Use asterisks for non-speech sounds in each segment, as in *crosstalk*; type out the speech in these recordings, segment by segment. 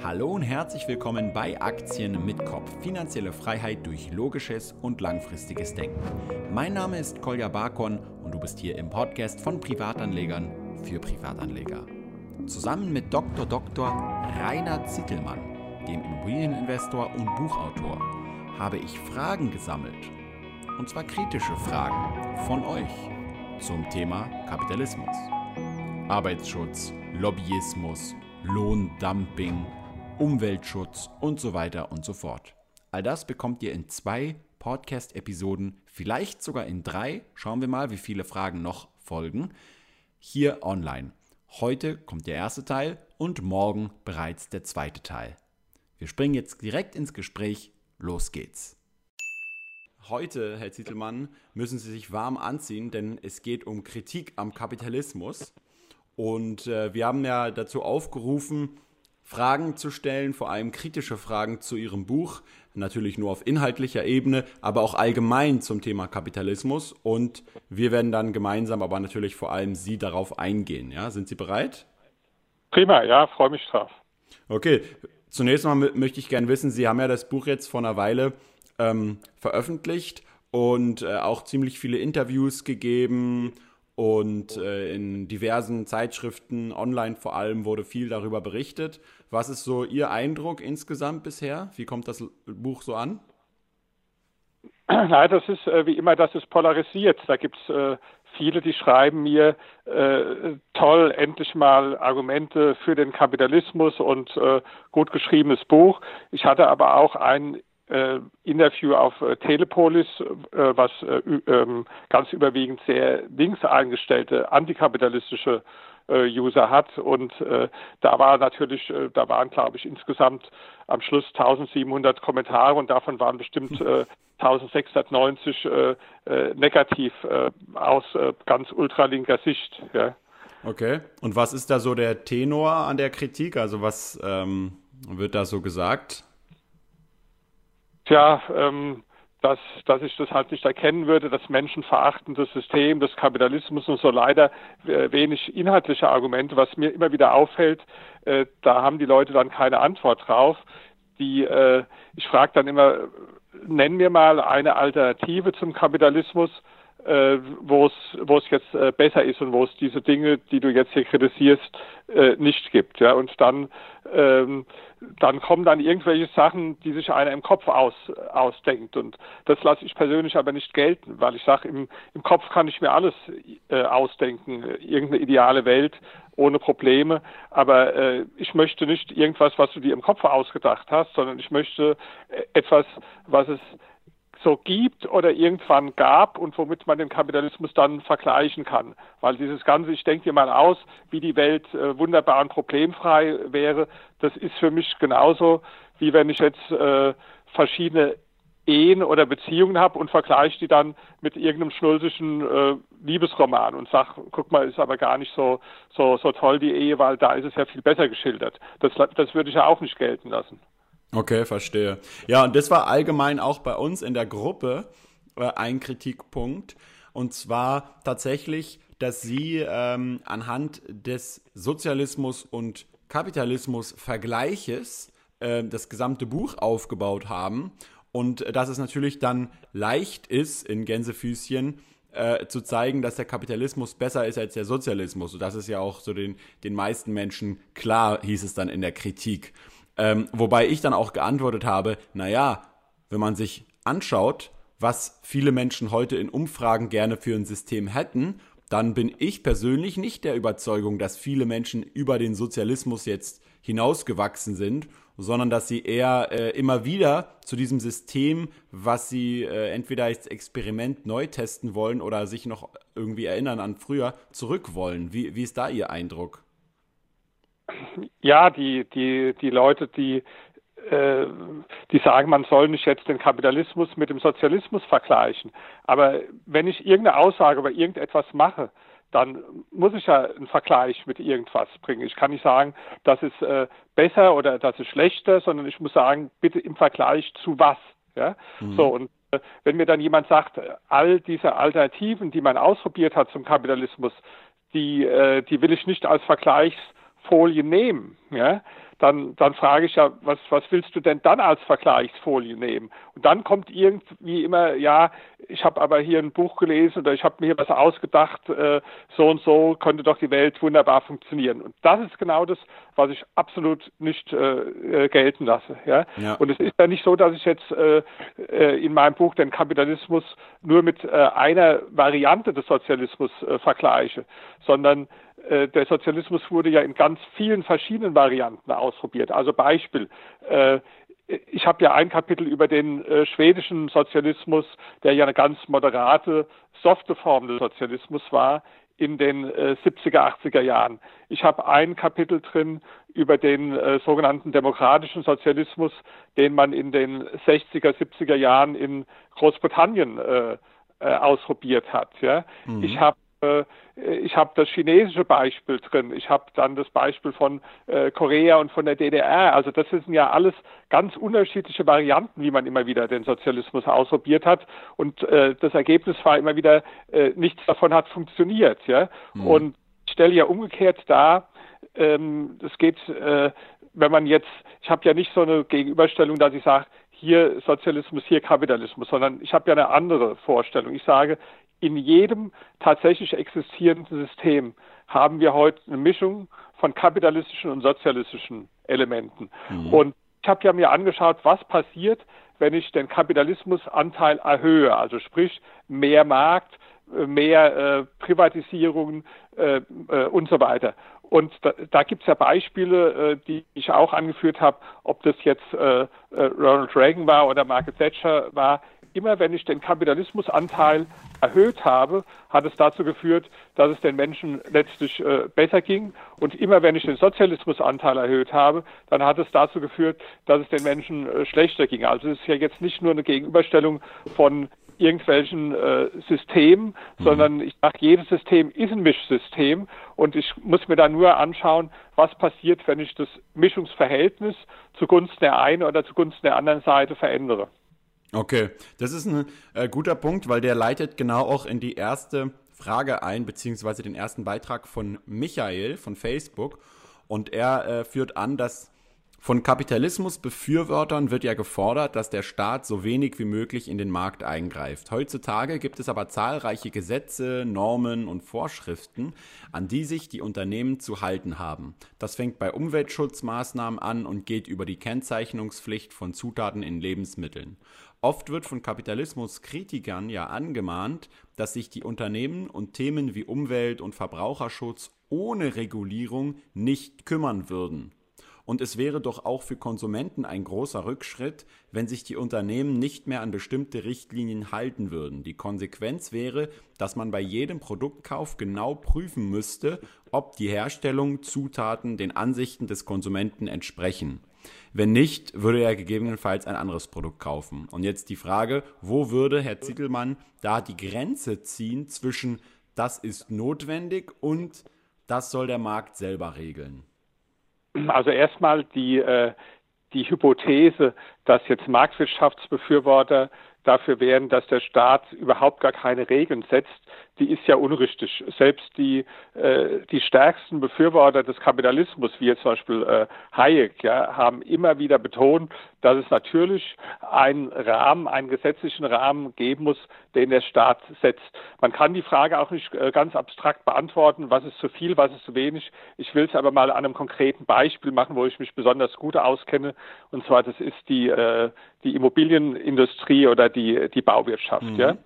Hallo und herzlich willkommen bei Aktien mit Kopf. Finanzielle Freiheit durch logisches und langfristiges Denken. Mein Name ist Kolja Barkon und du bist hier im Podcast von Privatanlegern für Privatanleger. Zusammen mit Dr. Dr. Rainer Zittelmann, dem Immobilieninvestor und Buchautor, habe ich Fragen gesammelt. Und zwar kritische Fragen von euch zum Thema Kapitalismus. Arbeitsschutz, Lobbyismus, Lohndumping, Umweltschutz und so weiter und so fort. All das bekommt ihr in zwei Podcast-Episoden, vielleicht sogar in drei. Schauen wir mal, wie viele Fragen noch folgen. Hier online. Heute kommt der erste Teil und morgen bereits der zweite Teil. Wir springen jetzt direkt ins Gespräch. Los geht's. Heute, Herr Zittelmann, müssen Sie sich warm anziehen, denn es geht um Kritik am Kapitalismus. Und äh, wir haben ja dazu aufgerufen, Fragen zu stellen, vor allem kritische Fragen zu Ihrem Buch, natürlich nur auf inhaltlicher Ebene, aber auch allgemein zum Thema Kapitalismus. Und wir werden dann gemeinsam, aber natürlich vor allem Sie darauf eingehen. Ja, sind Sie bereit? Prima, ja, freue mich drauf. Okay, zunächst mal möchte ich gerne wissen, Sie haben ja das Buch jetzt vor einer Weile ähm, veröffentlicht und äh, auch ziemlich viele Interviews gegeben und äh, in diversen Zeitschriften, online vor allem, wurde viel darüber berichtet. Was ist so Ihr Eindruck insgesamt bisher? Wie kommt das Buch so an? *clears throat* Nein, das ist äh, wie immer, das ist polarisiert. Da gibt es äh, viele, die schreiben mir, äh, toll, endlich mal Argumente für den Kapitalismus und äh, gut geschriebenes Buch. Ich hatte aber auch ein äh, Interview auf äh, Telepolis, was äh, ähm, ganz überwiegend sehr links eingestellte antikapitalistische User hat. Und äh, da war natürlich, äh, da waren, glaube ich, insgesamt am Schluss 1700 Kommentare und davon waren bestimmt äh, 1690 äh, äh, negativ äh, aus äh, ganz ultralinker Sicht. Ja. Okay. Und was ist da so der Tenor an der Kritik? Also was ähm, wird da so gesagt? Tja, ähm, dass, dass ich das halt nicht erkennen würde, das menschenverachtende System des Kapitalismus und so leider äh, wenig inhaltliche Argumente, was mir immer wieder auffällt, äh, da haben die Leute dann keine Antwort drauf. Die, äh, ich frage dann immer, nenn mir mal eine Alternative zum Kapitalismus, äh, wo es jetzt äh, besser ist und wo es diese Dinge, die du jetzt hier kritisierst, äh, nicht gibt. Ja, und dann ähm, dann kommen dann irgendwelche Sachen, die sich einer im Kopf aus, ausdenkt. Und das lasse ich persönlich aber nicht gelten, weil ich sage, im, im Kopf kann ich mir alles äh, ausdenken, irgendeine ideale Welt ohne Probleme. Aber äh, ich möchte nicht irgendwas, was du dir im Kopf ausgedacht hast, sondern ich möchte äh, etwas, was es so gibt oder irgendwann gab und womit man den Kapitalismus dann vergleichen kann. Weil dieses Ganze, ich denke dir mal aus, wie die Welt äh, wunderbar und problemfrei wäre, das ist für mich genauso, wie wenn ich jetzt äh, verschiedene Ehen oder Beziehungen habe und vergleiche die dann mit irgendeinem schnulzischen äh, Liebesroman und sag, guck mal, ist aber gar nicht so, so, so toll die Ehe, weil da ist es ja viel besser geschildert. Das, das würde ich ja auch nicht gelten lassen. Okay, verstehe. Ja, und das war allgemein auch bei uns in der Gruppe äh, ein Kritikpunkt. Und zwar tatsächlich, dass sie ähm, anhand des Sozialismus und Kapitalismus Vergleiches äh, das gesamte Buch aufgebaut haben. Und äh, dass es natürlich dann leicht ist, in Gänsefüßchen, äh, zu zeigen, dass der Kapitalismus besser ist als der Sozialismus. Und das ist ja auch so den, den meisten Menschen klar, hieß es dann in der Kritik. Ähm, wobei ich dann auch geantwortet habe, naja, wenn man sich anschaut, was viele Menschen heute in Umfragen gerne für ein System hätten, dann bin ich persönlich nicht der Überzeugung, dass viele Menschen über den Sozialismus jetzt hinausgewachsen sind, sondern dass sie eher äh, immer wieder zu diesem System, was sie äh, entweder als Experiment neu testen wollen oder sich noch irgendwie erinnern an früher, zurück wollen. Wie, wie ist da Ihr Eindruck? Ja, die, die, die Leute, die, äh, die sagen, man soll nicht jetzt den Kapitalismus mit dem Sozialismus vergleichen. Aber wenn ich irgendeine Aussage über irgendetwas mache, dann muss ich ja einen Vergleich mit irgendwas bringen. Ich kann nicht sagen, das ist äh, besser oder das ist schlechter, sondern ich muss sagen, bitte im Vergleich zu was. Ja? Mhm. So, und äh, wenn mir dann jemand sagt, all diese Alternativen, die man ausprobiert hat zum Kapitalismus, die, äh, die will ich nicht als Vergleichs Vergleichsfolie nehmen, ja, dann, dann frage ich ja, was, was willst du denn dann als Vergleichsfolie nehmen? Und dann kommt irgendwie immer, ja, ich habe aber hier ein Buch gelesen oder ich habe mir hier was ausgedacht, äh, so und so könnte doch die Welt wunderbar funktionieren. Und das ist genau das, was ich absolut nicht äh, äh gelten lasse. Ja? ja? Und es ist ja nicht so, dass ich jetzt äh, äh, in meinem Buch den Kapitalismus nur mit äh, einer Variante des Sozialismus vergleiche, sondern der Sozialismus wurde ja in ganz vielen verschiedenen Varianten ausprobiert. Also Beispiel, äh, ich habe ja ein Kapitel über den äh, schwedischen Sozialismus, der ja eine ganz moderate, softe Form des Sozialismus war in den 70er, 80er Jahren. Ich habe ein Kapitel drin über den äh, sogenannten demokratischen Sozialismus, den man in den 60er, 70er Jahren in Großbritannien äh, äh, ausprobiert hat. Ja? Mhm. Ich habe äh, ich habe das chinesische Beispiel drin, ich habe dann das Beispiel von äh, Korea und von der DDR. Also das sind ja alles ganz unterschiedliche Varianten, wie man immer wieder den Sozialismus ausprobiert hat. Und äh, das Ergebnis war immer wieder, äh, nichts davon hat funktioniert. Ja? Mhm. Und ich stelle ja umgekehrt dar, ähm, es geht, äh, wenn man jetzt, ich habe ja nicht so eine Gegenüberstellung, dass ich sage, hier Sozialismus, hier Kapitalismus, sondern ich habe ja eine andere Vorstellung. Ich sage, in jedem tatsächlich existierenden System haben wir heute eine Mischung von kapitalistischen und sozialistischen Elementen. Mhm. Und ich habe ja mir angeschaut, was passiert, wenn ich den Kapitalismusanteil erhöhe, also sprich mehr Markt, äh, mehr äh, Privatisierungen äh, äh, und so weiter. Und da, da gibt es ja Beispiele, äh, die ich auch angeführt habe, ob das jetzt äh, Ronald Reagan war oder Margaret Thatcher war. Immer wenn ich den Kapitalismusanteil erhöht habe, hat es dazu geführt, dass es den Menschen letztlich äh, besser ging. Und immer wenn ich den Sozialismusanteil erhöht habe, dann hat es dazu geführt, dass es den Menschen äh, schlechter ging. Also es ist ja jetzt nicht nur eine Gegenüberstellung von irgendwelchen äh, Systemen, mhm. sondern ich sage, jedes System ist ein Mischsystem und ich muss mir da nur anschauen, was passiert, wenn ich das Mischungsverhältnis zugunsten der einen oder zugunsten der anderen Seite verändere. Okay, das ist ein äh, guter Punkt, weil der leitet genau auch in die erste Frage ein, beziehungsweise den ersten Beitrag von Michael von Facebook. Und er äh, führt an, dass von Kapitalismusbefürwortern wird ja gefordert, dass der Staat so wenig wie möglich in den Markt eingreift. Heutzutage gibt es aber zahlreiche Gesetze, Normen und Vorschriften, an die sich die Unternehmen zu halten haben. Das fängt bei Umweltschutzmaßnahmen an und geht über die Kennzeichnungspflicht von Zutaten in Lebensmitteln. Oft wird von Kapitalismuskritikern ja angemahnt, dass sich die Unternehmen und Themen wie Umwelt und Verbraucherschutz ohne Regulierung nicht kümmern würden. Und es wäre doch auch für Konsumenten ein großer Rückschritt, wenn sich die Unternehmen nicht mehr an bestimmte Richtlinien halten würden. Die Konsequenz wäre, dass man bei jedem Produktkauf genau prüfen müsste, ob die Herstellung, Zutaten den Ansichten des Konsumenten entsprechen. Wenn nicht, würde er gegebenenfalls ein anderes Produkt kaufen. Und jetzt die Frage, wo würde Herr Zittelmann da die Grenze ziehen zwischen das ist notwendig und das soll der Markt selber regeln? Also erstmal die, äh, die Hypothese, dass jetzt Marktwirtschaftsbefürworter dafür wären, dass der Staat überhaupt gar keine Regeln setzt, die ist ja unrichtig. Selbst die, äh, die stärksten Befürworter des Kapitalismus, wie jetzt zum Beispiel äh, Hayek, ja, haben immer wieder betont, dass es natürlich einen Rahmen, einen gesetzlichen Rahmen geben muss, den der Staat setzt. Man kann die Frage auch nicht äh, ganz abstrakt beantworten, was ist zu viel, was ist zu wenig. Ich will es aber mal an einem konkreten Beispiel machen, wo ich mich besonders gut auskenne. Und zwar, das ist die, äh, die Immobilienindustrie oder die, die Bauwirtschaft. Mhm. Ja.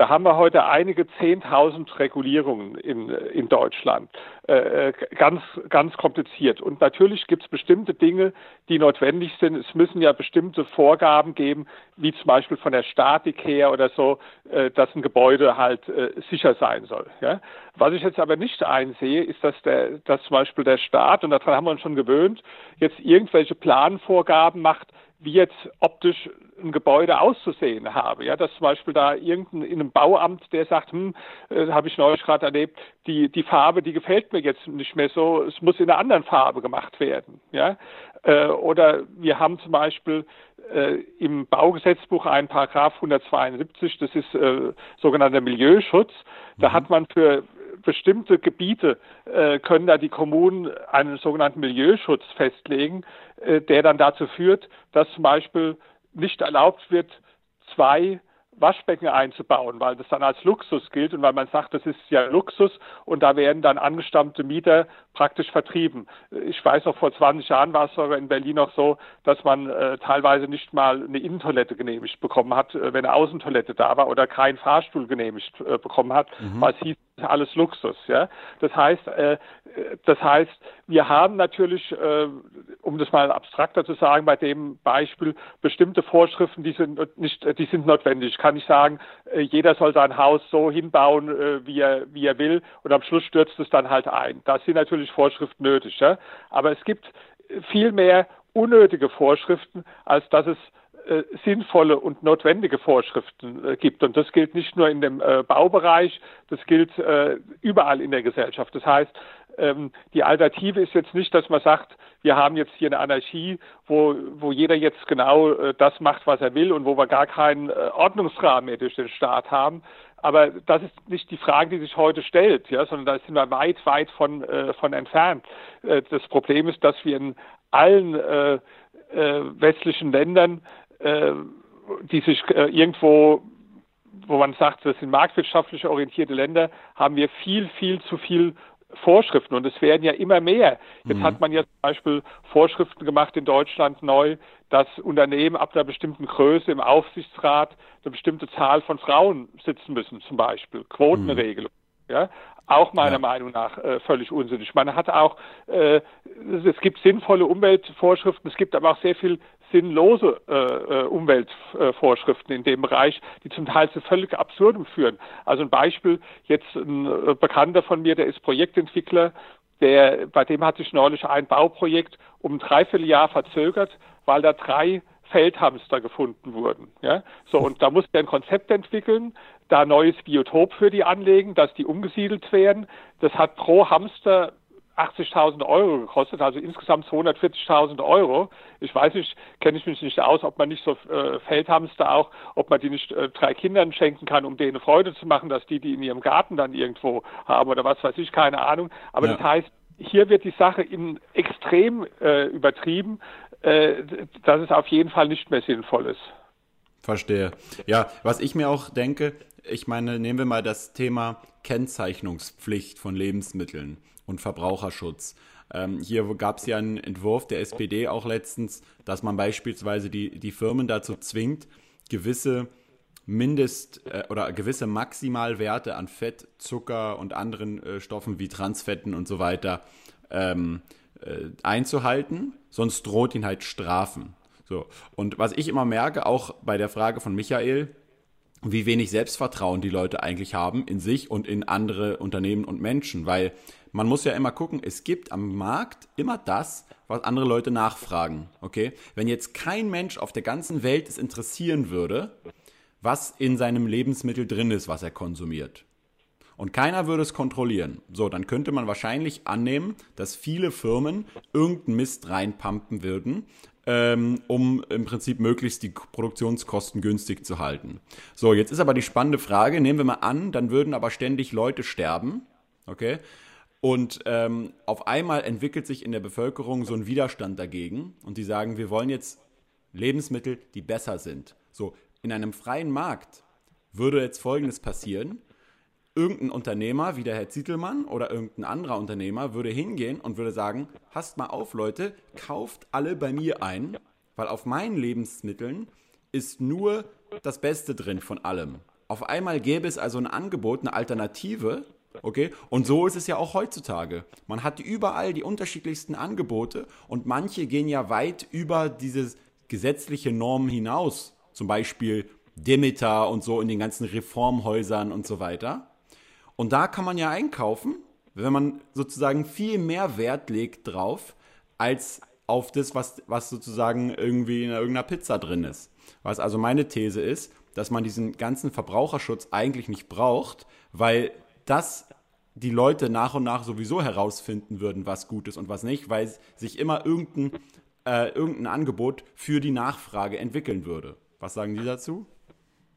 Da haben wir heute einige Zehntausend Regulierungen in, in Deutschland. Äh, äh, ganz, ganz kompliziert. Und natürlich gibt es bestimmte Dinge, die notwendig sind. Es müssen ja bestimmte Vorgaben geben, wie zum Beispiel von der Statik her oder so, äh, dass ein Gebäude halt äh, sicher sein soll. Ja? Was ich jetzt aber nicht einsehe, ist, dass, der, dass zum Beispiel der Staat, und daran haben wir uns schon gewöhnt, jetzt irgendwelche Planvorgaben macht, wie jetzt optisch ein Gebäude auszusehen habe. Ja, dass zum Beispiel da irgendein in einem Bauamt, der sagt, hm, äh, habe ich neulich gerade erlebt, die, die Farbe, die gefällt mir jetzt nicht mehr so, es muss in einer anderen Farbe gemacht werden. Ja, äh, oder wir haben zum Beispiel äh, im Baugesetzbuch einen Paragraph 172, das ist äh, sogenannter Milieuschutz. Da mhm. hat man für bestimmte Gebiete äh, können da die Kommunen einen sogenannten Milieuschutz festlegen, äh, der dann dazu führt, dass zum Beispiel nicht erlaubt wird, zwei Waschbecken einzubauen, weil das dann als Luxus gilt und weil man sagt, das ist ja Luxus und da werden dann angestammte Mieter praktisch vertrieben. Ich weiß noch, vor 20 Jahren war es sogar in Berlin noch so, dass man äh, teilweise nicht mal eine Innentoilette genehmigt bekommen hat, äh, wenn eine Außentoilette da war oder keinen Fahrstuhl genehmigt äh, bekommen hat, mhm. weil es hieß, alles Luxus. Ja? Das heißt, äh, das heißt, wir haben natürlich, äh, um das mal abstrakter zu sagen, bei dem Beispiel bestimmte Vorschriften, die sind nicht, die sind notwendig. Ich kann nicht sagen, äh, jeder soll sein Haus so hinbauen, äh, wie er, wie er will, und am Schluss stürzt es dann halt ein. Da sind natürlich Vorschriften nötig. Ja? Aber es gibt viel mehr unnötige Vorschriften, als dass es äh, sinnvolle und notwendige Vorschriften äh, gibt. Und das gilt nicht nur in dem äh, Baubereich, das gilt überall in der Gesellschaft. Das heißt, ähm, die Alternative ist jetzt nicht, dass man sagt, wir haben jetzt hier eine Anarchie, wo, wo jeder jetzt genau das macht, was er will und wo wir gar keinen Ordnungsrahmen mehr durch den Staat haben. Aber das ist nicht die Frage, die sich heute stellt, ja, sondern da sind wir weit, weit von, von entfernt. Das Problem ist, dass wir in allen westlichen Ländern äh, die sich äh, irgendwo, wo man sagt, das sind marktwirtschaftlich orientierte Länder, haben wir viel, viel zu viel Vorschriften und es werden ja immer mehr. Jetzt mhm. hat man ja zum Beispiel Vorschriften gemacht in Deutschland neu, dass Unternehmen ab einer bestimmten Größe im Aufsichtsrat eine bestimmte Zahl von Frauen sitzen müssen, zum Beispiel Quotenregelung. Mhm. Ja, auch meiner ja. Meinung nach äh, völlig unsinnig. Man hat auch, äh, es gibt sinnvolle Umweltvorschriften, es gibt aber auch sehr viel sinnlose äh, äh, Umweltvorschriften in dem Bereich, die zum Teil zu völlig absurdem führen. Also ein Beispiel, jetzt ein äh, Bekannter von mir, der ist Projektentwickler, der, bei dem hat sich neulich ein Bauprojekt um ein Dreivierteljahr verzögert, weil da drei Feldhamster gefunden wurden. Ja? So, und da musste er ein Konzept entwickeln, da neues Biotop für die anlegen, dass die umgesiedelt werden. Das hat pro Hamster 80.000 Euro gekostet, also insgesamt 240.000 Euro. Ich weiß nicht, kenne ich mich nicht aus, ob man nicht so äh, Feldhamster auch, ob man die nicht äh, drei Kindern schenken kann, um denen Freude zu machen, dass die die in ihrem Garten dann irgendwo haben oder was weiß ich, keine Ahnung. Aber ja. das heißt, hier wird die Sache in extrem äh, übertrieben, äh, dass es auf jeden Fall nicht mehr sinnvoll ist. Verstehe. Ja, was ich mir auch denke, ich meine, nehmen wir mal das Thema Kennzeichnungspflicht von Lebensmitteln und Verbraucherschutz. Ähm, hier gab es ja einen Entwurf der SPD auch letztens, dass man beispielsweise die, die Firmen dazu zwingt, gewisse Mindest- äh, oder gewisse Maximalwerte an Fett, Zucker und anderen äh, Stoffen wie Transfetten und so weiter ähm, äh, einzuhalten, sonst droht ihn halt Strafen. So. Und was ich immer merke, auch bei der Frage von Michael, wie wenig Selbstvertrauen die Leute eigentlich haben in sich und in andere Unternehmen und Menschen, weil man muss ja immer gucken, es gibt am Markt immer das, was andere Leute nachfragen. Okay? Wenn jetzt kein Mensch auf der ganzen Welt es interessieren würde, was in seinem Lebensmittel drin ist, was er konsumiert. Und keiner würde es kontrollieren. So, dann könnte man wahrscheinlich annehmen, dass viele Firmen irgendeinen Mist reinpumpen würden, ähm, um im Prinzip möglichst die Produktionskosten günstig zu halten. So, jetzt ist aber die spannende Frage, nehmen wir mal an, dann würden aber ständig Leute sterben, okay? Und ähm, auf einmal entwickelt sich in der Bevölkerung so ein Widerstand dagegen und die sagen, wir wollen jetzt Lebensmittel, die besser sind. So, in einem freien Markt würde jetzt Folgendes passieren. Irgendein Unternehmer wie der Herr Zietelmann oder irgendein anderer Unternehmer würde hingehen und würde sagen, passt mal auf Leute, kauft alle bei mir ein, weil auf meinen Lebensmitteln ist nur das Beste drin von allem. Auf einmal gäbe es also ein Angebot, eine Alternative, Okay? Und so ist es ja auch heutzutage. Man hat überall die unterschiedlichsten Angebote und manche gehen ja weit über diese gesetzliche Normen hinaus. Zum Beispiel Demeter und so in den ganzen Reformhäusern und so weiter. Und da kann man ja einkaufen, wenn man sozusagen viel mehr Wert legt drauf, als auf das, was, was sozusagen irgendwie in irgendeiner Pizza drin ist. Was also meine These ist, dass man diesen ganzen Verbraucherschutz eigentlich nicht braucht, weil dass die Leute nach und nach sowieso herausfinden würden, was gut ist und was nicht, weil sich immer irgendein, äh, irgendein Angebot für die Nachfrage entwickeln würde. Was sagen Sie dazu?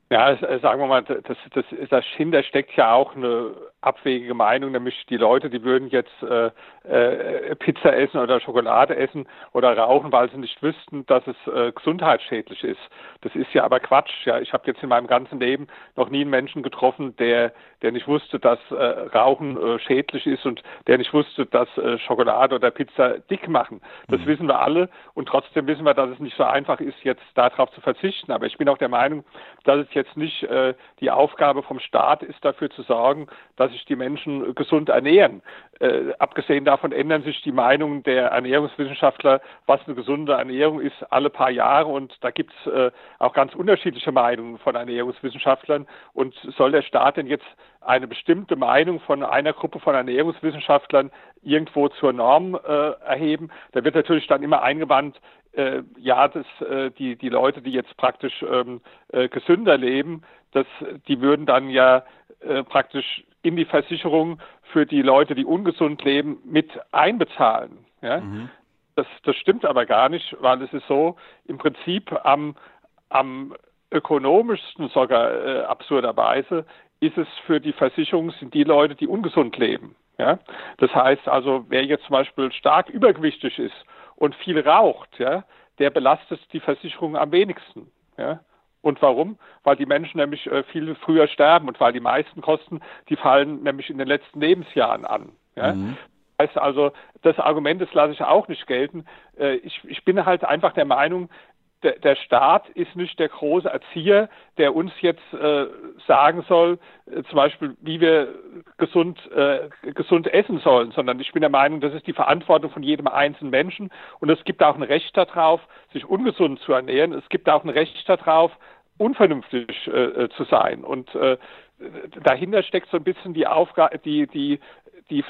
Ja, sagen wir mal, das, das, dahinter steckt ja auch eine abwegige Meinung, nämlich die Leute, die würden jetzt äh, äh, Pizza essen oder Schokolade essen oder rauchen, weil sie nicht wüssten, dass es äh, gesundheitsschädlich ist. Das ist ja aber Quatsch. Ja, ich habe jetzt in meinem ganzen Leben noch nie einen Menschen getroffen, der der nicht wusste, dass äh, Rauchen äh, schädlich ist und der nicht wusste, dass äh, Schokolade oder Pizza dick machen. Das mhm. wissen wir alle und trotzdem wissen wir, dass es nicht so einfach ist, jetzt darauf zu verzichten. Aber ich bin auch der Meinung, dass es jetzt nicht äh, die Aufgabe vom Staat ist, dafür zu sorgen, dass sich die Menschen gesund ernähren. Äh, abgesehen davon ändern sich die Meinungen der Ernährungswissenschaftler, was eine gesunde Ernährung ist, alle paar Jahre. Und da gibt es äh, auch ganz unterschiedliche Meinungen von Ernährungswissenschaftlern. Und soll der Staat denn jetzt eine bestimmte Meinung von einer Gruppe von Ernährungswissenschaftlern irgendwo zur Norm äh, erheben? Da wird natürlich dann immer eingewandt, äh, ja, dass äh, die, die Leute, die jetzt praktisch ähm, äh, gesünder leben, dass die würden dann ja äh, praktisch in die Versicherung für die Leute, die ungesund leben, mit einbezahlen. Ja? Mhm. Das, das stimmt aber gar nicht, weil es ist so, im Prinzip am, am ökonomischsten sogar äh, absurderweise ist es für die Versicherung sind die Leute, die ungesund leben. Ja? Das heißt also, wer jetzt zum Beispiel stark übergewichtig ist und viel raucht, ja, der belastet die Versicherung am wenigsten. Ja? Und warum? Weil die Menschen nämlich äh, viel früher sterben und weil die meisten Kosten, die fallen nämlich in den letzten Lebensjahren an. Ja? Mhm. Das heißt also, das Argument, das lasse ich auch nicht gelten. Äh, ich, ich bin halt einfach der Meinung, der, der Staat ist nicht der große Erzieher, der uns jetzt äh, sagen soll, äh, zum Beispiel, wie wir gesund, äh, gesund essen sollen, sondern ich bin der Meinung, das ist die Verantwortung von jedem einzelnen Menschen und es gibt auch ein Recht darauf, sich ungesund zu ernähren. Es gibt auch ein Recht darauf, unvernünftig äh, äh zu sein. Und äh, dahinter steckt so ein bisschen die Aufgabe, die, die die äh,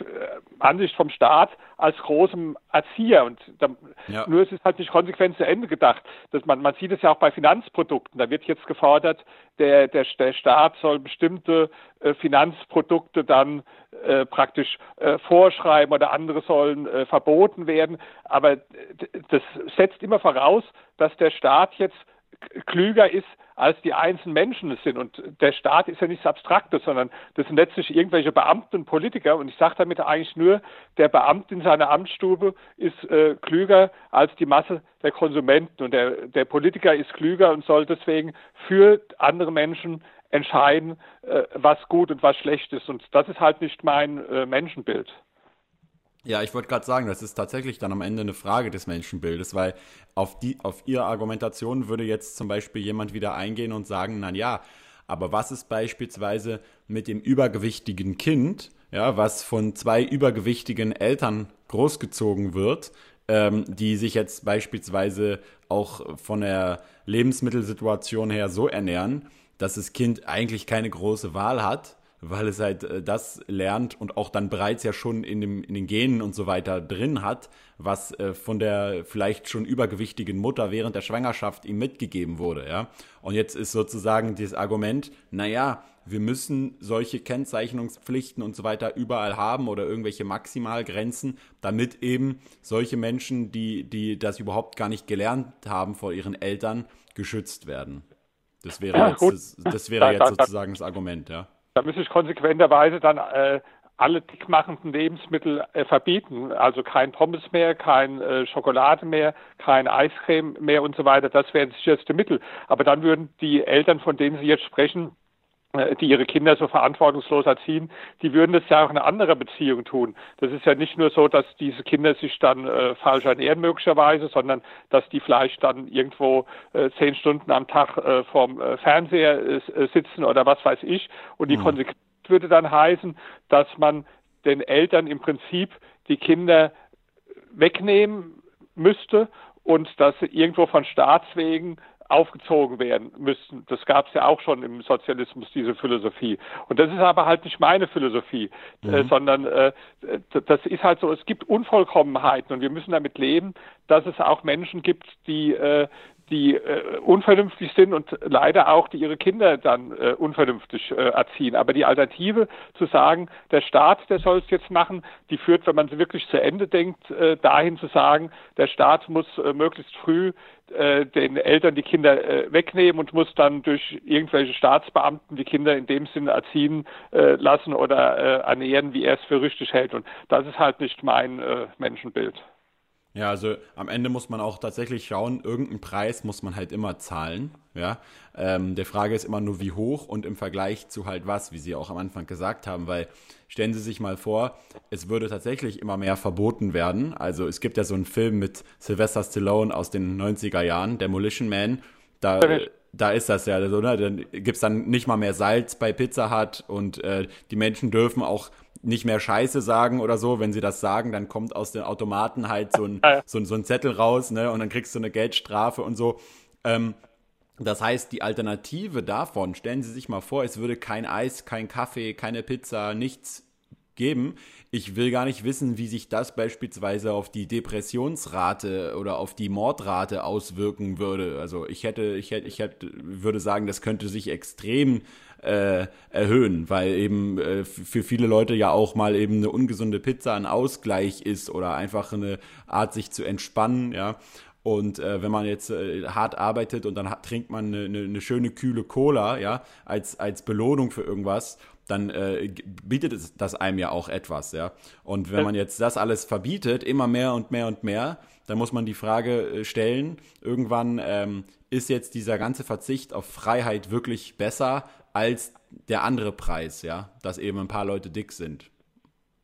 Ansicht vom Staat als großem Erzieher. Und da, ja. nur es ist halt nicht konsequent zu Ende gedacht. Dass man, man sieht es ja auch bei Finanzprodukten. Da wird jetzt gefordert, der, der, der Staat soll bestimmte äh, Finanzprodukte dann äh, praktisch äh, vorschreiben oder andere sollen äh, verboten werden. Aber das setzt immer voraus, dass der Staat jetzt klüger ist als die einzelnen Menschen es sind. Und der Staat ist ja nichts Abstraktes, sondern das sind letztlich irgendwelche Beamten und Politiker. Und ich sage damit eigentlich nur, der Beamte in seiner Amtsstube ist äh, klüger als die Masse der Konsumenten. Und der, der Politiker ist klüger und soll deswegen für andere Menschen entscheiden, äh, was gut und was schlecht ist. Und das ist halt nicht mein äh, Menschenbild. Ja, ich wollte gerade sagen, das ist tatsächlich dann am Ende eine Frage des Menschenbildes, weil auf, die, auf Ihre Argumentation würde jetzt zum Beispiel jemand wieder eingehen und sagen, na ja, aber was ist beispielsweise mit dem übergewichtigen Kind, ja, was von zwei übergewichtigen Eltern großgezogen wird, ähm, die sich jetzt beispielsweise auch von der Lebensmittelsituation her so ernähren, dass das Kind eigentlich keine große Wahl hat, weil es halt äh, das lernt und auch dann bereits ja schon in, dem, in den Genen und so weiter drin hat, was äh, von der vielleicht schon übergewichtigen Mutter während der Schwangerschaft ihm mitgegeben wurde, ja. Und jetzt ist sozusagen das Argument, naja, wir müssen solche Kennzeichnungspflichten und so weiter überall haben oder irgendwelche Maximalgrenzen, damit eben solche Menschen, die, die das überhaupt gar nicht gelernt haben vor ihren Eltern, geschützt werden. Das wäre jetzt, das, das wäre jetzt sozusagen das Argument, ja. Da müsste ich konsequenterweise dann äh, alle dickmachenden Lebensmittel äh, verbieten. Also kein Pommes mehr, kein äh, Schokolade mehr, kein Eiscreme mehr und so weiter. Das wäre das sicherste Mittel. Aber dann würden die Eltern, von denen Sie jetzt sprechen, die ihre Kinder so verantwortungslos erziehen, die würden das ja auch in einer anderen Beziehung tun. Das ist ja nicht nur so, dass diese Kinder sich dann äh, falsch ernähren möglicherweise, sondern dass die vielleicht dann irgendwo äh, zehn Stunden am Tag äh, vorm äh, Fernseher äh, sitzen oder was weiß ich. Und die mhm. Konsequenz würde dann heißen, dass man den Eltern im Prinzip die Kinder wegnehmen müsste und dass irgendwo von Staatswegen aufgezogen werden müssten. Das gab es ja auch schon im Sozialismus, diese Philosophie. Und das ist aber halt nicht meine Philosophie, äh, mhm. äh, sondern äh, das ist halt so, es gibt Unvollkommenheiten und wir müssen damit leben, dass es auch Menschen gibt, die, äh, die äh, unvernünftig sind und leider auch, die ihre Kinder dann äh, unvernünftig äh, erziehen. Aber die Alternative zu sagen, der Staat, der soll es jetzt machen, die führt, wenn man sie wirklich zu Ende denkt, äh, dahin zu sagen, der Staat muss äh, möglichst früh äh, den Eltern die Kinder äh, wegnehmen und muss dann durch irgendwelche Staatsbeamten die Kinder in dem Sinne erziehen äh, lassen oder äh, ernähren, wie er es für richtig hält. Und das ist halt nicht mein äh, Menschenbild. Ja, also am Ende muss man auch tatsächlich schauen, irgendeinen Preis muss man halt immer zahlen. Ja, ähm, der Frage ist immer nur, wie hoch und im Vergleich zu halt was, wie Sie auch am Anfang gesagt haben, weil stellen Sie sich mal vor, es würde tatsächlich immer mehr verboten werden. Also es gibt ja so einen Film mit Sylvester Stallone aus den 90er Jahren, Demolition Man. Da, da ist das ja so, ne? Dann gibt's dann nicht mal mehr Salz bei Pizza Hut und äh, die Menschen dürfen auch nicht mehr Scheiße sagen oder so. Wenn sie das sagen, dann kommt aus den Automaten halt so ein, so ein, so ein Zettel raus, ne? Und dann kriegst du eine Geldstrafe und so. Ähm, das heißt, die Alternative davon, stellen Sie sich mal vor, es würde kein Eis, kein Kaffee, keine Pizza, nichts geben. Ich will gar nicht wissen, wie sich das beispielsweise auf die Depressionsrate oder auf die Mordrate auswirken würde. Also ich hätte, ich hätte, ich hätte, würde sagen, das könnte sich extrem äh, erhöhen, weil eben äh, für viele Leute ja auch mal eben eine ungesunde Pizza ein Ausgleich ist oder einfach eine Art, sich zu entspannen, ja. Und äh, wenn man jetzt äh, hart arbeitet und dann hat, trinkt man eine, eine, eine, schöne kühle Cola, ja, als, als Belohnung für irgendwas, dann äh, bietet es das einem ja auch etwas, ja. Und wenn man jetzt das alles verbietet, immer mehr und mehr und mehr, dann muss man die Frage äh, stellen, irgendwann ähm, ist jetzt dieser ganze Verzicht auf Freiheit wirklich besser als der andere Preis, ja, dass eben ein paar Leute dick sind.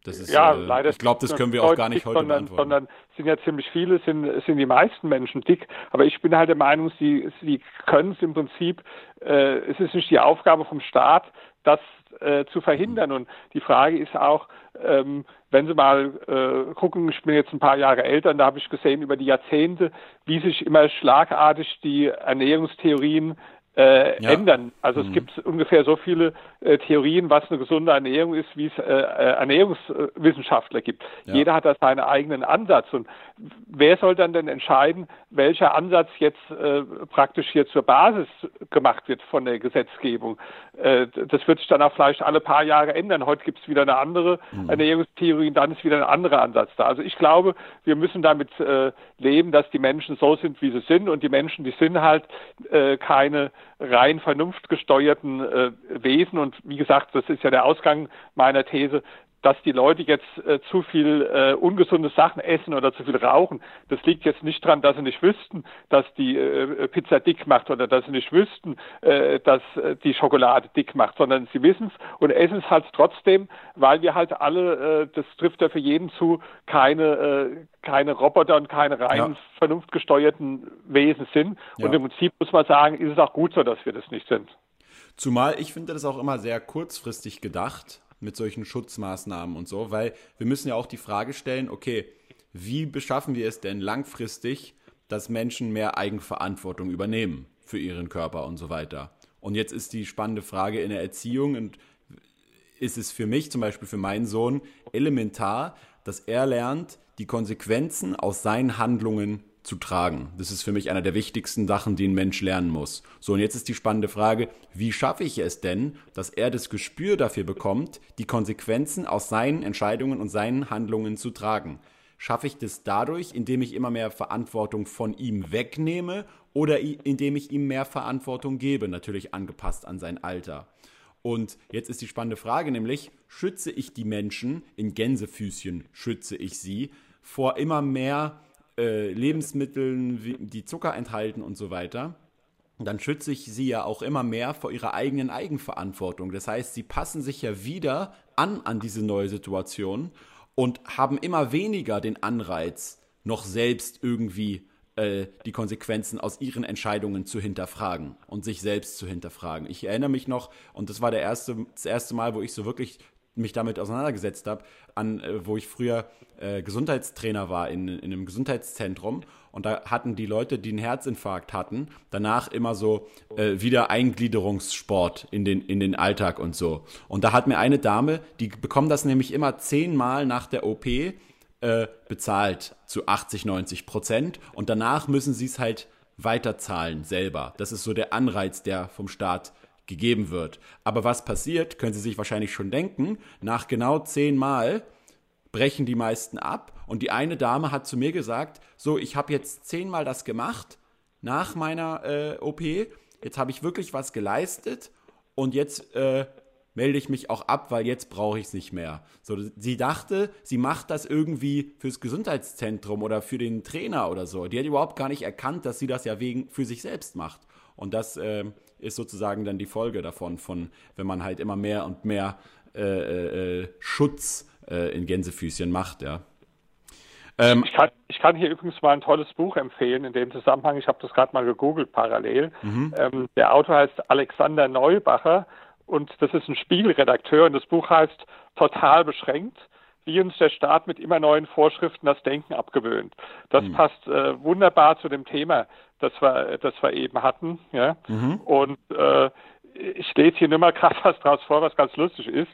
Das ist, ja, äh, leider. Ich glaube, das können wir auch gar nicht heute sondern, beantworten. Sondern sind ja ziemlich viele, sind, sind die meisten Menschen dick. Aber ich bin halt der Meinung, sie, sie können es im Prinzip, äh, es ist nicht die Aufgabe vom Staat, das äh, zu verhindern. Und die Frage ist auch, ähm, wenn Sie mal äh, gucken, ich bin jetzt ein paar Jahre älter, und da habe ich gesehen über die Jahrzehnte, wie sich immer schlagartig die Ernährungstheorien äh, ja. ändern. Also mhm. es gibt ungefähr so viele äh, Theorien, was eine gesunde Ernährung ist, wie es äh, äh Ernährungswissenschaftler gibt. Ja. Jeder hat da seinen eigenen Ansatz. Und wer soll dann denn entscheiden, welcher Ansatz jetzt äh, praktisch hier zur Basis gemacht wird von der Gesetzgebung? Äh, das wird sich dann auch vielleicht alle paar Jahre ändern. Heute gibt es wieder eine andere mhm. Ernährungstheorie und dann ist wieder ein anderer Ansatz da. Also ich glaube, wir müssen damit leben, dass die Menschen so sind, wie sie sind. Und die Menschen, die sind halt keine rein vernunftgesteuerten äh, Wesen. Und wie gesagt, das ist ja der Ausgang meiner These, dass die Leute jetzt äh, zu viel äh, ungesunde Sachen essen oder zu viel rauchen, das liegt jetzt nicht dran, dass sie nicht wüssten, dass die äh, Pizza dick macht oder dass sie nicht wüssten, äh, dass äh, die Schokolade dick macht, sondern sie wissen es und essen es halt trotzdem, weil wir halt alle, äh, das trifft ja für jeden zu, keine, äh, keine Roboter und keine rein ja. vernunftgesteuerten Wesen sind. Ja. Und im Prinzip muss man sagen, ist es auch gut so, dass wir das nicht sind. Zumal ich finde das auch immer sehr kurzfristig gedacht mit solchen Schutzmaßnahmen und so, weil wir müssen ja auch die Frage stellen, okay, wie beschaffen wir es denn langfristig, dass Menschen mehr Eigenverantwortung übernehmen für ihren Körper und so weiter? Und jetzt ist die spannende Frage in der Erziehung und ist es für mich, zum Beispiel für meinen Sohn, elementar, dass er lernt, die Konsequenzen aus seinen Handlungen zu tragen. Das ist für mich einer der wichtigsten Sachen, die ein Mensch lernen muss. So, und jetzt ist die spannende Frage, wie schaffe ich es denn, dass er das Gespür dafür bekommt, die Konsequenzen aus seinen Entscheidungen und seinen Handlungen zu tragen? Schaffe ich das dadurch, indem ich immer mehr Verantwortung von ihm wegnehme oder indem ich ihm mehr Verantwortung gebe, natürlich angepasst an sein Alter? Und jetzt ist die spannende Frage, nämlich, schütze ich die Menschen, in Gänsefüßchen schütze ich sie, vor immer mehr äh, Lebensmitteln, die Zucker enthalten und so weiter, dann schütze ich sie ja auch immer mehr vor ihrer eigenen Eigenverantwortung. Das heißt, sie passen sich ja wieder an an diese neue Situation und haben immer weniger den Anreiz, noch selbst irgendwie äh, die Konsequenzen aus ihren Entscheidungen zu hinterfragen und sich selbst zu hinterfragen. Ich erinnere mich noch, und das war der erste, das erste Mal, wo ich so wirklich mich damit auseinandergesetzt habe, an äh, wo ich früher äh, Gesundheitstrainer war in, in einem Gesundheitszentrum und da hatten die Leute, die einen Herzinfarkt hatten, danach immer so äh, wieder Eingliederungssport in den, in den Alltag und so. Und da hat mir eine Dame, die bekommen das nämlich immer zehnmal nach der OP äh, bezahlt zu 80, 90 Prozent und danach müssen sie es halt weiterzahlen selber. Das ist so der Anreiz, der vom Staat gegeben wird. Aber was passiert, können Sie sich wahrscheinlich schon denken, nach genau zehnmal brechen die meisten ab. Und die eine Dame hat zu mir gesagt, so, ich habe jetzt zehnmal das gemacht nach meiner äh, OP. Jetzt habe ich wirklich was geleistet und jetzt äh, melde ich mich auch ab, weil jetzt brauche ich es nicht mehr. So, sie dachte, sie macht das irgendwie fürs Gesundheitszentrum oder für den Trainer oder so. Die hat überhaupt gar nicht erkannt, dass sie das ja wegen für sich selbst macht. Und das äh, ist sozusagen dann die Folge davon, von wenn man halt immer mehr und mehr äh, äh, Schutz äh, in Gänsefüßchen macht, ja. Ähm, ich, kann, ich, kann, hier übrigens mal ein tolles Buch empfehlen in dem Zusammenhang. Ich habe das gerade mal gegoogelt parallel. Mhm. Ähm, der Autor heißt Alexander Neubacher und das ist ein Spiegelredakteur und das Buch heißt Total beschränkt, wie uns der Staat mit immer neuen Vorschriften das Denken abgewöhnt. Das mhm. passt äh, wunderbar zu dem Thema, das wir, das wir eben hatten. Ja? Mhm. Und äh, ich lese hier nur mal *laughs* gerade was draus vor, was ganz lustig ist.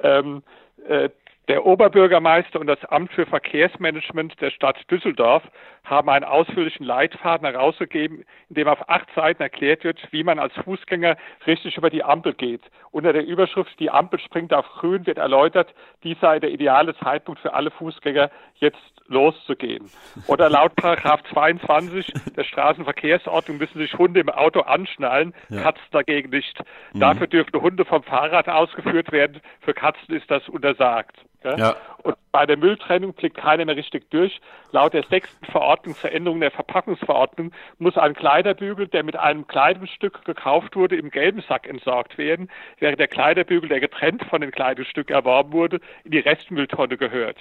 Ähm, äh, der Oberbürgermeister und das Amt für Verkehrsmanagement der Stadt Düsseldorf haben einen ausführlichen Leitfaden herausgegeben, in dem auf acht Seiten erklärt wird, wie man als Fußgänger richtig über die Ampel geht. Unter der Überschrift Die Ampel springt auf grün wird erläutert, dies sei der ideale Zeitpunkt für alle Fußgänger, jetzt loszugehen. Oder laut Paragraph 22 der Straßenverkehrsordnung müssen sich Hunde im Auto anschnallen, ja. Katzen dagegen nicht. Mhm. Dafür dürfen Hunde vom Fahrrad ausgeführt werden, für Katzen ist das untersagt. Ja? Und bei der Mülltrennung blickt keiner mehr richtig durch. Laut der sechsten Verordnung zur Änderung der Verpackungsverordnung muss ein Kleiderbügel, der mit einem Kleidungsstück gekauft wurde, im gelben Sack entsorgt werden, während der Kleiderbügel, der getrennt von dem Kleidungsstück erworben wurde, in die Restmülltonne gehört.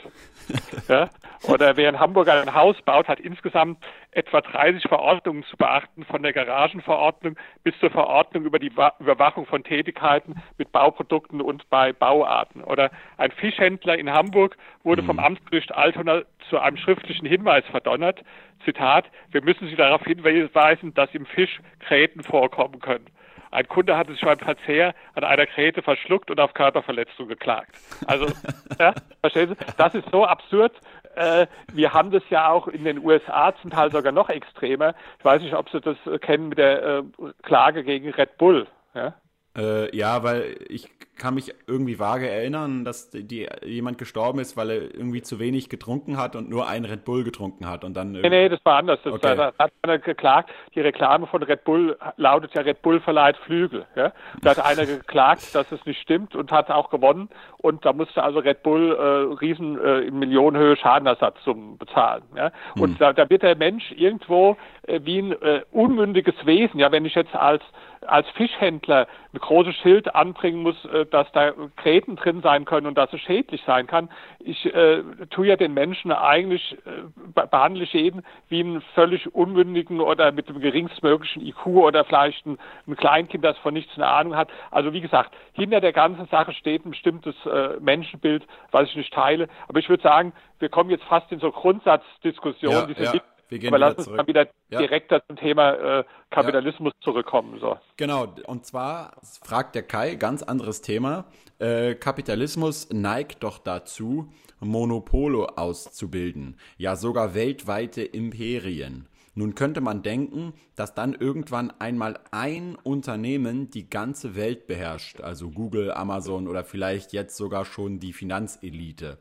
*laughs* ja? Oder wer in Hamburg ein Haus baut, hat insgesamt etwa 30 Verordnungen zu beachten, von der Garagenverordnung bis zur Verordnung über die Überwachung von Tätigkeiten mit Bauprodukten und bei Bauarten. Oder ein Fischhändler in Hamburg wurde vom mhm. Amtsgericht Altona zu einem schriftlichen Hinweis verdonnert. Zitat, wir müssen Sie darauf hinweisen, dass im Fisch Gräten vorkommen können. Ein Kunde hatte sich beim Verzehr an einer Kräte verschluckt und auf Körperverletzung geklagt. Also, *laughs* ja, verstehen Sie? Das ist so absurd. Äh, wir haben das ja auch in den USA zum Teil sogar noch extremer. Ich weiß nicht, ob Sie das kennen mit der äh, Klage gegen Red Bull. Ja? Äh, ja, weil ich kann mich irgendwie vage erinnern, dass die, jemand gestorben ist, weil er irgendwie zu wenig getrunken hat und nur einen Red Bull getrunken hat und dann. Nee, nee, das war anders. Das okay. da, hat einer geklagt. Die Reklame von Red Bull lautet ja Red Bull verleiht Flügel. Ja? Da hat einer geklagt, dass es nicht stimmt und hat auch gewonnen. Und da musste also Red Bull äh, riesen äh, in Millionenhöhe Schadenersatz zum bezahlen. Ja? Und hm. da, da wird der Mensch irgendwo äh, wie ein äh, unmündiges Wesen. Ja, wenn ich jetzt als als Fischhändler ein großes Schild anbringen muss, äh, dass da Gräten drin sein können und dass es schädlich sein kann. Ich äh, tue ja den Menschen eigentlich, äh, behandle ich jeden wie einen völlig unmündigen oder mit dem geringstmöglichen IQ oder vielleicht ein, ein Kleinkind, das von nichts eine Ahnung hat. Also wie gesagt, hinter der ganzen Sache steht ein bestimmtes äh, Menschenbild, was ich nicht teile. Aber ich würde sagen, wir kommen jetzt fast in so Grundsatzdiskussionen, ja, die sind ja. Wir gehen Aber lass uns mal wieder ja. direkter zum Thema äh, Kapitalismus ja. zurückkommen. So. Genau, und zwar fragt der Kai, ganz anderes Thema. Äh, Kapitalismus neigt doch dazu, Monopole auszubilden, ja sogar weltweite Imperien. Nun könnte man denken, dass dann irgendwann einmal ein Unternehmen die ganze Welt beherrscht, also Google, Amazon oder vielleicht jetzt sogar schon die Finanzelite.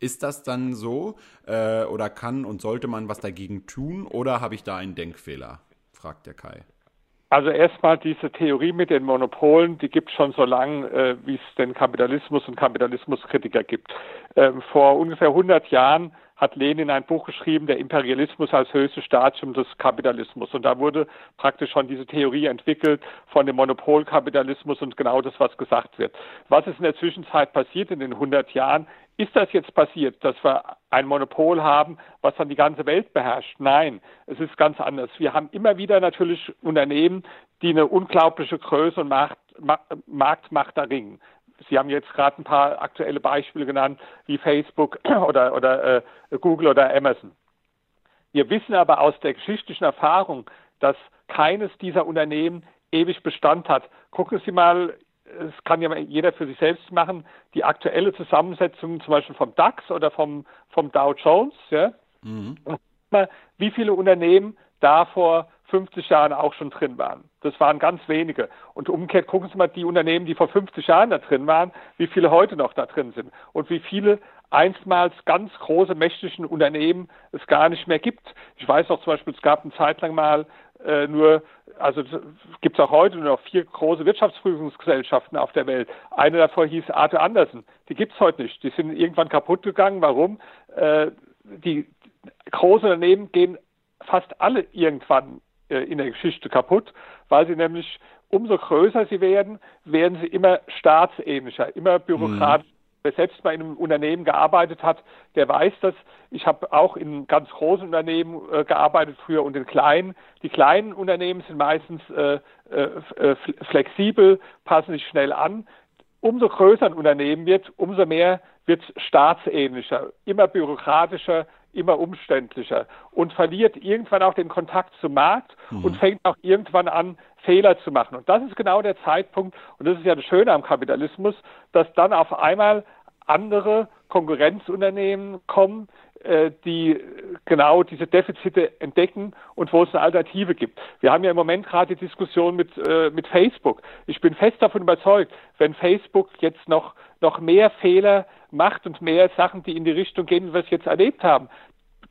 Ist das dann so äh, oder kann und sollte man was dagegen tun oder habe ich da einen Denkfehler? fragt der Kai. Also erstmal diese Theorie mit den Monopolen, die gibt schon so lange, äh, wie es den Kapitalismus und Kapitalismuskritiker gibt. Ähm, vor ungefähr 100 Jahren hat Lenin ein Buch geschrieben, der Imperialismus als höchstes Stadium des Kapitalismus. Und da wurde praktisch schon diese Theorie entwickelt von dem Monopolkapitalismus und genau das, was gesagt wird. Was ist in der Zwischenzeit passiert in den 100 Jahren? Ist das jetzt passiert, dass wir ein Monopol haben, was dann die ganze Welt beherrscht? Nein, es ist ganz anders. Wir haben immer wieder natürlich Unternehmen, die eine unglaubliche Größe und Macht, Marktmacht erringen. Sie haben jetzt gerade ein paar aktuelle Beispiele genannt, wie Facebook *clears throat* oder, oder äh, Google oder Amazon. Wir wissen aber aus der geschichtlichen Erfahrung, dass keines dieser Unternehmen ewig Bestand hat. Gucken Sie mal, es kann ja jeder für sich selbst machen, die aktuelle Zusammensetzung zum Beispiel vom DAX oder vom, vom Dow Jones. Ja? Mhm. Wie viele Unternehmen da vor 50 Jahren auch schon drin waren. Das waren ganz wenige. Und umgekehrt gucken Sie mal die Unternehmen, die vor 50 Jahren da drin waren, wie viele heute noch da drin sind und wie viele einstmals ganz große, mächtigen Unternehmen es gar nicht mehr gibt. Ich weiß auch zum Beispiel, es gab eine Zeit lang mal äh, nur, also gibt es auch heute nur noch vier große Wirtschaftsprüfungsgesellschaften auf der Welt. Eine davon hieß Arthur Andersen. Die gibt es heute nicht. Die sind irgendwann kaputt gegangen. Warum? Äh, die großen Unternehmen gehen fast alle irgendwann in der Geschichte kaputt, weil sie nämlich umso größer sie werden, werden sie immer staatsähnlicher, immer bürokratischer. Mhm. Wer selbst mal in einem Unternehmen gearbeitet hat, der weiß das. Ich habe auch in ganz großen Unternehmen äh, gearbeitet früher und in kleinen. Die kleinen Unternehmen sind meistens äh, äh, flexibel, passen sich schnell an. Umso größer ein Unternehmen wird, umso mehr wird es staatsähnlicher, immer bürokratischer, immer umständlicher und verliert irgendwann auch den Kontakt zum Markt mhm. und fängt auch irgendwann an, Fehler zu machen. Und das ist genau der Zeitpunkt, und das ist ja das Schöne am Kapitalismus, dass dann auf einmal andere Konkurrenzunternehmen kommen, die genau diese Defizite entdecken und wo es eine Alternative gibt. Wir haben ja im Moment gerade die Diskussion mit, äh, mit Facebook. Ich bin fest davon überzeugt, wenn Facebook jetzt noch, noch mehr Fehler macht und mehr Sachen, die in die Richtung gehen, wie wir es jetzt erlebt haben,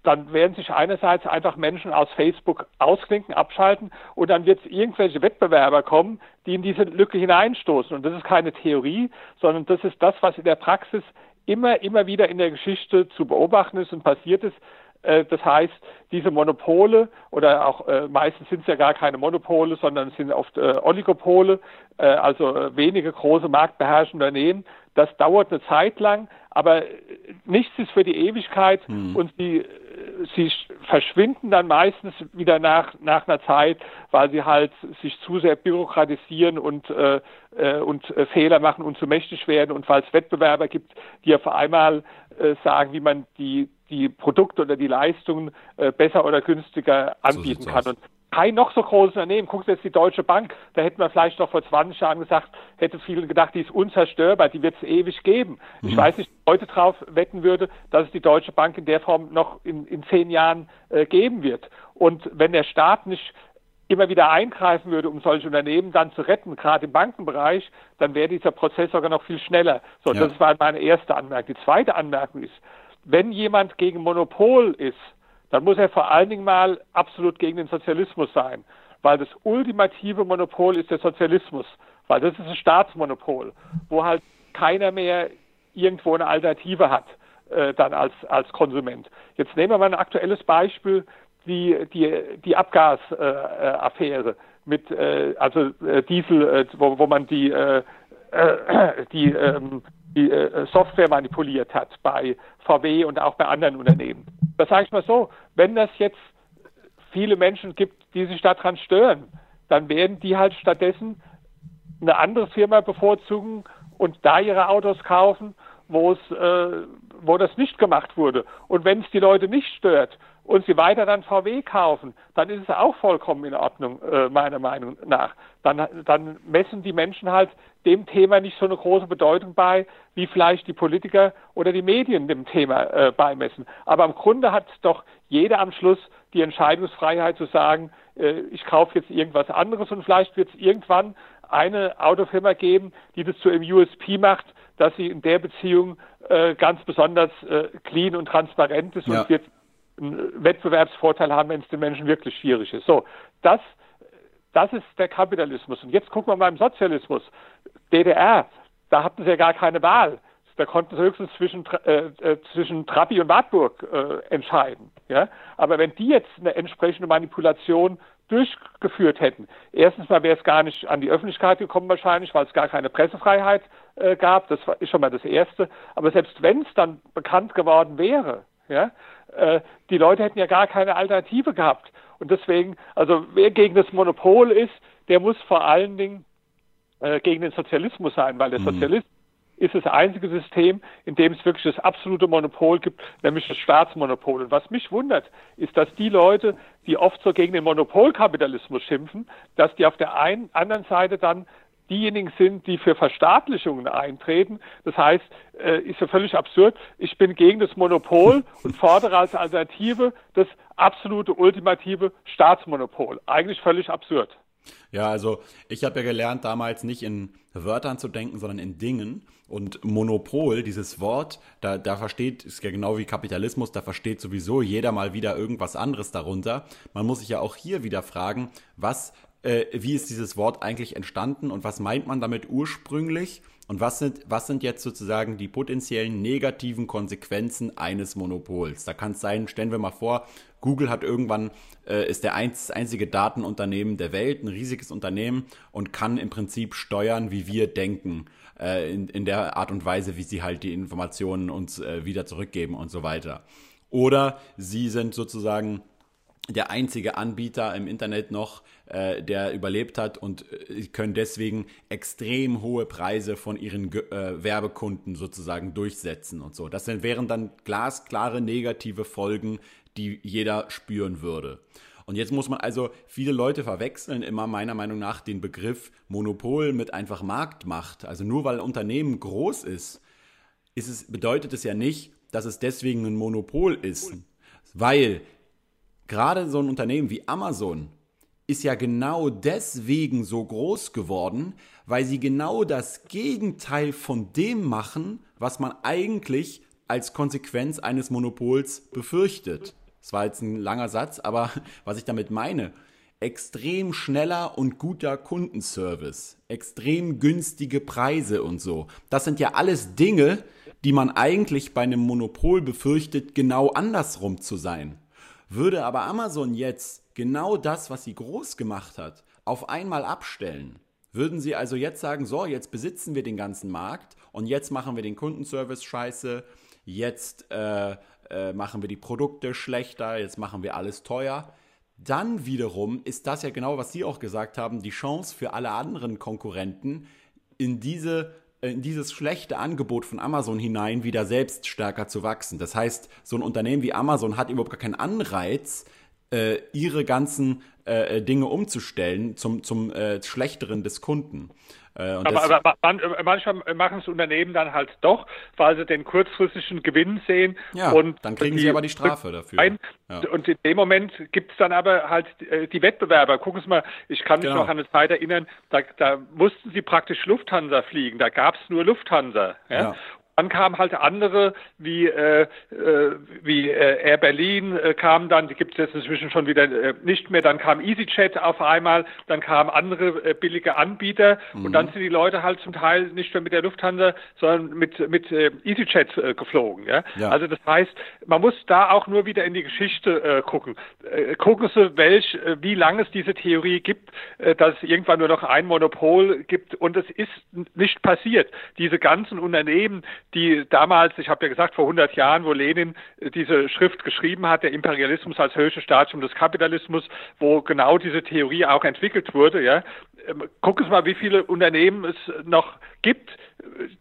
dann werden sich einerseits einfach Menschen aus Facebook ausklinken, abschalten und dann wird es irgendwelche Wettbewerber kommen, die in diese Lücke hineinstoßen. Und das ist keine Theorie, sondern das ist das, was in der Praxis immer, immer wieder in der Geschichte zu beobachten ist und passiert ist. Äh, das heißt, diese Monopole oder auch äh, meistens sind es ja gar keine Monopole, sondern es sind oft äh, Oligopole, äh, also wenige große marktbeherrschende Unternehmen. Das dauert eine Zeit lang, aber nichts ist für die Ewigkeit hm. und sie sie verschwinden dann meistens wieder nach, nach einer Zeit, weil sie halt sich zu sehr bürokratisieren und, und Fehler machen und zu mächtig werden und weil es Wettbewerber gibt, die auf einmal sagen, wie man die, die Produkte oder die Leistungen äh, besser oder günstiger anbieten so kann. Und kein noch so großes Unternehmen. Sie jetzt die Deutsche Bank, da hätten wir vielleicht noch vor 20 Jahren gesagt, hätte vielen gedacht, die ist unzerstörbar, die wird es ewig geben. Mhm. Ich weiß nicht, ob ich heute drauf wetten würde, dass es die Deutsche Bank in der Form noch in, in zehn Jahren äh, geben wird. Und wenn der Staat nicht immer wieder eingreifen würde, um solche Unternehmen dann zu retten, gerade im Bankenbereich, dann wäre dieser Prozess sogar noch viel schneller. So, ja. das war meine erste Anmerkung. Die zweite Anmerkung ist, wenn jemand gegen Monopol ist, dann muss er vor allen Dingen mal absolut gegen den Sozialismus sein, weil das ultimative Monopol ist der Sozialismus, weil das ist ein Staatsmonopol, wo halt keiner mehr irgendwo eine Alternative hat, äh, dann als, als Konsument. Jetzt nehmen wir mal ein aktuelles Beispiel, die, die, die Abgasaffäre äh, mit, äh, also äh, Diesel, äh, wo, wo man die, äh, die, ähm, die äh, Software manipuliert hat bei VW und auch bei anderen Unternehmen das sage ich mal so, wenn das jetzt viele Menschen gibt, die sich daran stören, dann werden die halt stattdessen eine andere Firma bevorzugen und da ihre Autos kaufen, wo es, äh, wo das nicht gemacht wurde. Und wenn es die Leute nicht stört und sie weiter dann VW kaufen, dann ist es auch vollkommen in Ordnung, äh, meiner Meinung nach. Dann, dann messen die Menschen halt dem Thema nicht so eine große Bedeutung bei, wie vielleicht die Politiker oder die Medien dem Thema äh, beimessen. Aber im Grunde hat doch jeder am Schluss die Entscheidungsfreiheit zu sagen, äh, ich kaufe jetzt irgendwas anderes und vielleicht wird es irgendwann eine Autofirma geben, die das zu einem USP macht, dass sie in der Beziehung äh, ganz besonders äh, clean und transparent ist ja. und wird einen Wettbewerbsvorteil haben, wenn es den Menschen wirklich schwierig ist. So, das, das ist der Kapitalismus. Und jetzt gucken wir mal im Sozialismus. DDR, da hatten sie ja gar keine Wahl. Da konnten sie höchstens zwischen, äh, äh, zwischen Trabi und Wartburg äh, entscheiden. Ja? Aber wenn die jetzt eine entsprechende Manipulation durchgeführt hätten, erstens mal wäre es gar nicht an die Öffentlichkeit gekommen wahrscheinlich, weil es gar keine Pressefreiheit äh, gab. Das ist schon mal das Erste. Aber selbst wenn es dann bekannt geworden wäre, ja, äh, die Leute hätten ja gar keine Alternative gehabt. Und deswegen, also wer gegen das Monopol ist, der muss vor allen Dingen äh, gegen den Sozialismus sein, weil der mhm. Sozialismus ist das einzige System, in dem es wirklich das absolute Monopol gibt, nämlich das Staatsmonopol. Und was mich wundert, ist, dass die Leute, die oft so gegen den Monopolkapitalismus schimpfen, dass die auf der einen anderen Seite dann diejenigen sind, die für Verstaatlichungen eintreten. Das heißt, äh, ist ja völlig absurd. Ich bin gegen das Monopol *laughs* und fordere als Alternative das absolute, ultimative Staatsmonopol. Eigentlich völlig absurd. Ja, also ich habe ja gelernt, damals nicht in Wörtern zu denken, sondern in Dingen. Und Monopol, dieses Wort, da, da versteht, ist ja genau wie Kapitalismus, da versteht sowieso jeder mal wieder irgendwas anderes darunter. Man muss sich ja auch hier wieder fragen, was, äh, wie ist dieses Wort eigentlich entstanden und was meint man damit ursprünglich? Und was sind, was sind jetzt sozusagen die potenziellen negativen Konsequenzen eines Monopols? Da kann es sein, stellen wir mal vor, Google hat irgendwann, äh, ist der einz, einzige Datenunternehmen der Welt, ein riesiges Unternehmen und kann im Prinzip steuern, wie wir denken, äh, in, in der Art und Weise, wie sie halt die Informationen uns äh, wieder zurückgeben und so weiter. Oder sie sind sozusagen der einzige Anbieter im Internet noch, äh, der überlebt hat und äh, können deswegen extrem hohe Preise von ihren äh, Werbekunden sozusagen durchsetzen und so. Das wären dann glasklare negative Folgen, die jeder spüren würde. Und jetzt muss man also, viele Leute verwechseln immer meiner Meinung nach den Begriff Monopol mit einfach Marktmacht. Also nur weil ein Unternehmen groß ist, ist es, bedeutet es ja nicht, dass es deswegen ein Monopol ist. Weil gerade so ein Unternehmen wie Amazon ist ja genau deswegen so groß geworden, weil sie genau das Gegenteil von dem machen, was man eigentlich als Konsequenz eines Monopols befürchtet. Das war jetzt ein langer Satz, aber *laughs* was ich damit meine, extrem schneller und guter Kundenservice, extrem günstige Preise und so. Das sind ja alles Dinge, die man eigentlich bei einem Monopol befürchtet, genau andersrum zu sein. Würde aber Amazon jetzt genau das, was sie groß gemacht hat, auf einmal abstellen, würden sie also jetzt sagen, so, jetzt besitzen wir den ganzen Markt und jetzt machen wir den Kundenservice scheiße, jetzt äh, äh, machen wir die Produkte schlechter, jetzt machen wir alles teuer. Dann wiederum ist das ja genau, was Sie auch gesagt haben, die Chance für alle anderen Konkurrenten, in diese in dieses schlechte Angebot von Amazon hinein wieder selbst stärker zu wachsen. Das heißt, so ein Unternehmen wie Amazon hat überhaupt gar keinen Anreiz, äh, ihre ganzen äh, Dinge umzustellen zum, zum äh, Schlechteren des Kunden. Äh, aber, aber man, manchmal machen es Unternehmen dann halt doch, weil sie den kurzfristigen Gewinn sehen. Ja, und dann kriegen sie aber die Strafe dafür. Ein, ja. Und in dem Moment gibt es dann aber halt äh, die Wettbewerber. Gucken Sie mal, ich kann mich genau. noch an eine Zeit erinnern, da, da mussten sie praktisch Lufthansa fliegen. Da gab es nur Lufthansa. Ja? Dann kamen halt andere wie, äh, äh, wie äh, Air Berlin äh, kamen dann, die gibt es jetzt inzwischen schon wieder äh, nicht mehr. Dann kam EasyJet auf einmal, dann kamen andere äh, billige Anbieter mhm. und dann sind die Leute halt zum Teil nicht mehr mit der Lufthansa, sondern mit, mit äh, EasyJet äh, geflogen. Ja? ja? Also das heißt, man muss da auch nur wieder in die Geschichte äh, gucken. Äh, gucken Sie, welch, äh, wie lange es diese Theorie gibt, äh, dass es irgendwann nur noch ein Monopol gibt und es ist nicht passiert. Diese ganzen Unternehmen, die damals, ich habe ja gesagt, vor 100 Jahren, wo Lenin äh, diese Schrift geschrieben hat, der Imperialismus als höchstes Stadium des Kapitalismus, wo genau diese Theorie auch entwickelt wurde, ja, ähm, gucken Sie mal, wie viele Unternehmen es noch gibt,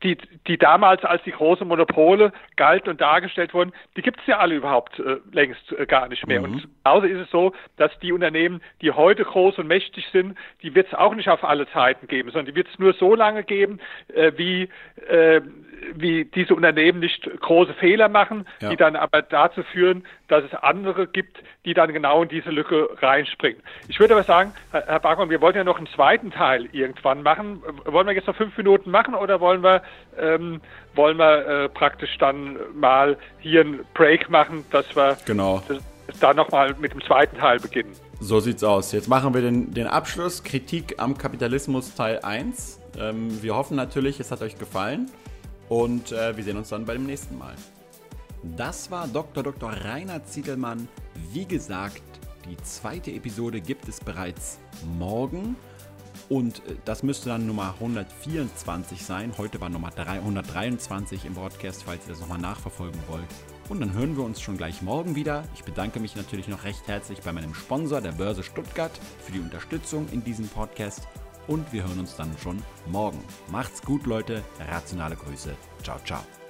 die, die damals als die großen Monopole galten und dargestellt wurden, die gibt es ja alle überhaupt äh, längst äh, gar nicht mehr. Mhm. Und genauso ist es so, dass die Unternehmen, die heute groß und mächtig sind, die wird es auch nicht auf alle Zeiten geben, sondern die wird es nur so lange geben, äh, wie, äh, wie diese Unternehmen nicht große Fehler machen, ja. die dann aber dazu führen, dass es andere gibt, die dann genau in diese Lücke reinspringen. Ich würde aber sagen, Herr Barkmann, wir wollten ja noch einen zweiten Teil irgendwann machen. Wollen wir jetzt noch fünf Minuten machen oder wollen wir, ähm, wollen wir äh, praktisch dann mal hier einen Break machen, dass wir genau. da nochmal mit dem zweiten Teil beginnen? So sieht's aus. Jetzt machen wir den, den Abschluss. Kritik am Kapitalismus Teil 1. Ähm, wir hoffen natürlich, es hat euch gefallen. Und äh, wir sehen uns dann beim nächsten Mal. Das war Dr. Dr. Rainer Ziegelmann. Wie gesagt, die zweite Episode gibt es bereits morgen. Und äh, das müsste dann Nummer 124 sein. Heute war Nummer 323 im Broadcast, falls ihr das nochmal nachverfolgen wollt. Und dann hören wir uns schon gleich morgen wieder. Ich bedanke mich natürlich noch recht herzlich bei meinem Sponsor, der Börse Stuttgart, für die Unterstützung in diesem Podcast. Und wir hören uns dann schon morgen. Macht's gut, Leute. Rationale Grüße. Ciao, ciao.